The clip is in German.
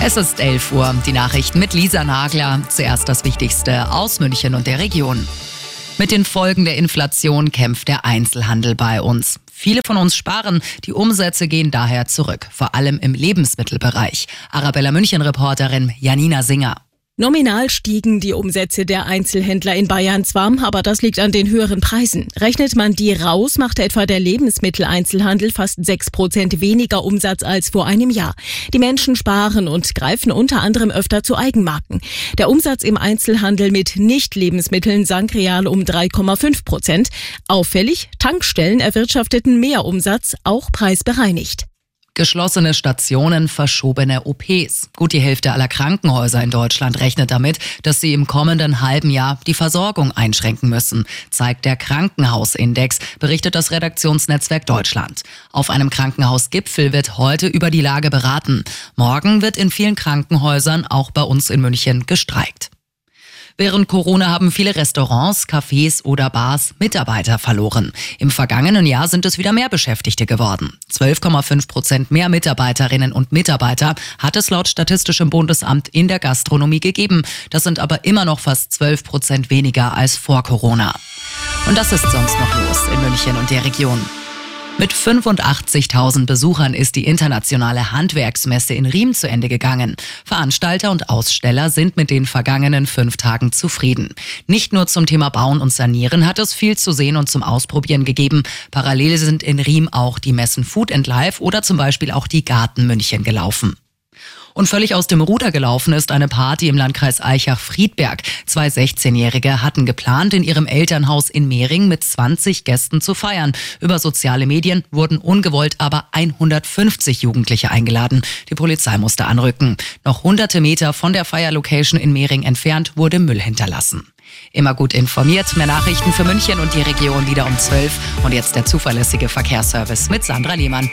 Es ist 11 Uhr. Die Nachrichten mit Lisa Nagler. Zuerst das Wichtigste aus München und der Region. Mit den Folgen der Inflation kämpft der Einzelhandel bei uns. Viele von uns sparen, die Umsätze gehen daher zurück, vor allem im Lebensmittelbereich. Arabella München-Reporterin Janina Singer. Nominal stiegen die Umsätze der Einzelhändler in Bayern zwar, aber das liegt an den höheren Preisen. Rechnet man die raus, machte etwa der Lebensmitteleinzelhandel fast sechs Prozent weniger Umsatz als vor einem Jahr. Die Menschen sparen und greifen unter anderem öfter zu Eigenmarken. Der Umsatz im Einzelhandel mit Nicht-Lebensmitteln sank real um 3,5 Prozent. Auffällig, Tankstellen erwirtschafteten mehr Umsatz, auch preisbereinigt. Geschlossene Stationen, verschobene OPs. Gut die Hälfte aller Krankenhäuser in Deutschland rechnet damit, dass sie im kommenden halben Jahr die Versorgung einschränken müssen, zeigt der Krankenhausindex, berichtet das Redaktionsnetzwerk Deutschland. Auf einem Krankenhausgipfel wird heute über die Lage beraten. Morgen wird in vielen Krankenhäusern, auch bei uns in München, gestreikt. Während Corona haben viele Restaurants, Cafés oder Bars Mitarbeiter verloren. Im vergangenen Jahr sind es wieder mehr Beschäftigte geworden. 12,5 Prozent mehr Mitarbeiterinnen und Mitarbeiter hat es laut Statistischem Bundesamt in der Gastronomie gegeben. Das sind aber immer noch fast 12 Prozent weniger als vor Corona. Und das ist sonst noch los in München und der Region. Mit 85.000 Besuchern ist die internationale Handwerksmesse in Riem zu Ende gegangen. Veranstalter und Aussteller sind mit den vergangenen fünf Tagen zufrieden. Nicht nur zum Thema Bauen und Sanieren hat es viel zu sehen und zum Ausprobieren gegeben. Parallel sind in Riem auch die Messen Food and Life oder zum Beispiel auch die Garten München gelaufen. Und völlig aus dem Ruder gelaufen ist eine Party im Landkreis Eichach-Friedberg. Zwei 16-Jährige hatten geplant, in ihrem Elternhaus in Mehring mit 20 Gästen zu feiern. Über soziale Medien wurden ungewollt aber 150 Jugendliche eingeladen. Die Polizei musste anrücken. Noch hunderte Meter von der Feierlocation in Mehring entfernt wurde Müll hinterlassen. Immer gut informiert. Mehr Nachrichten für München und die Region wieder um 12. Und jetzt der zuverlässige Verkehrsservice mit Sandra Lehmann.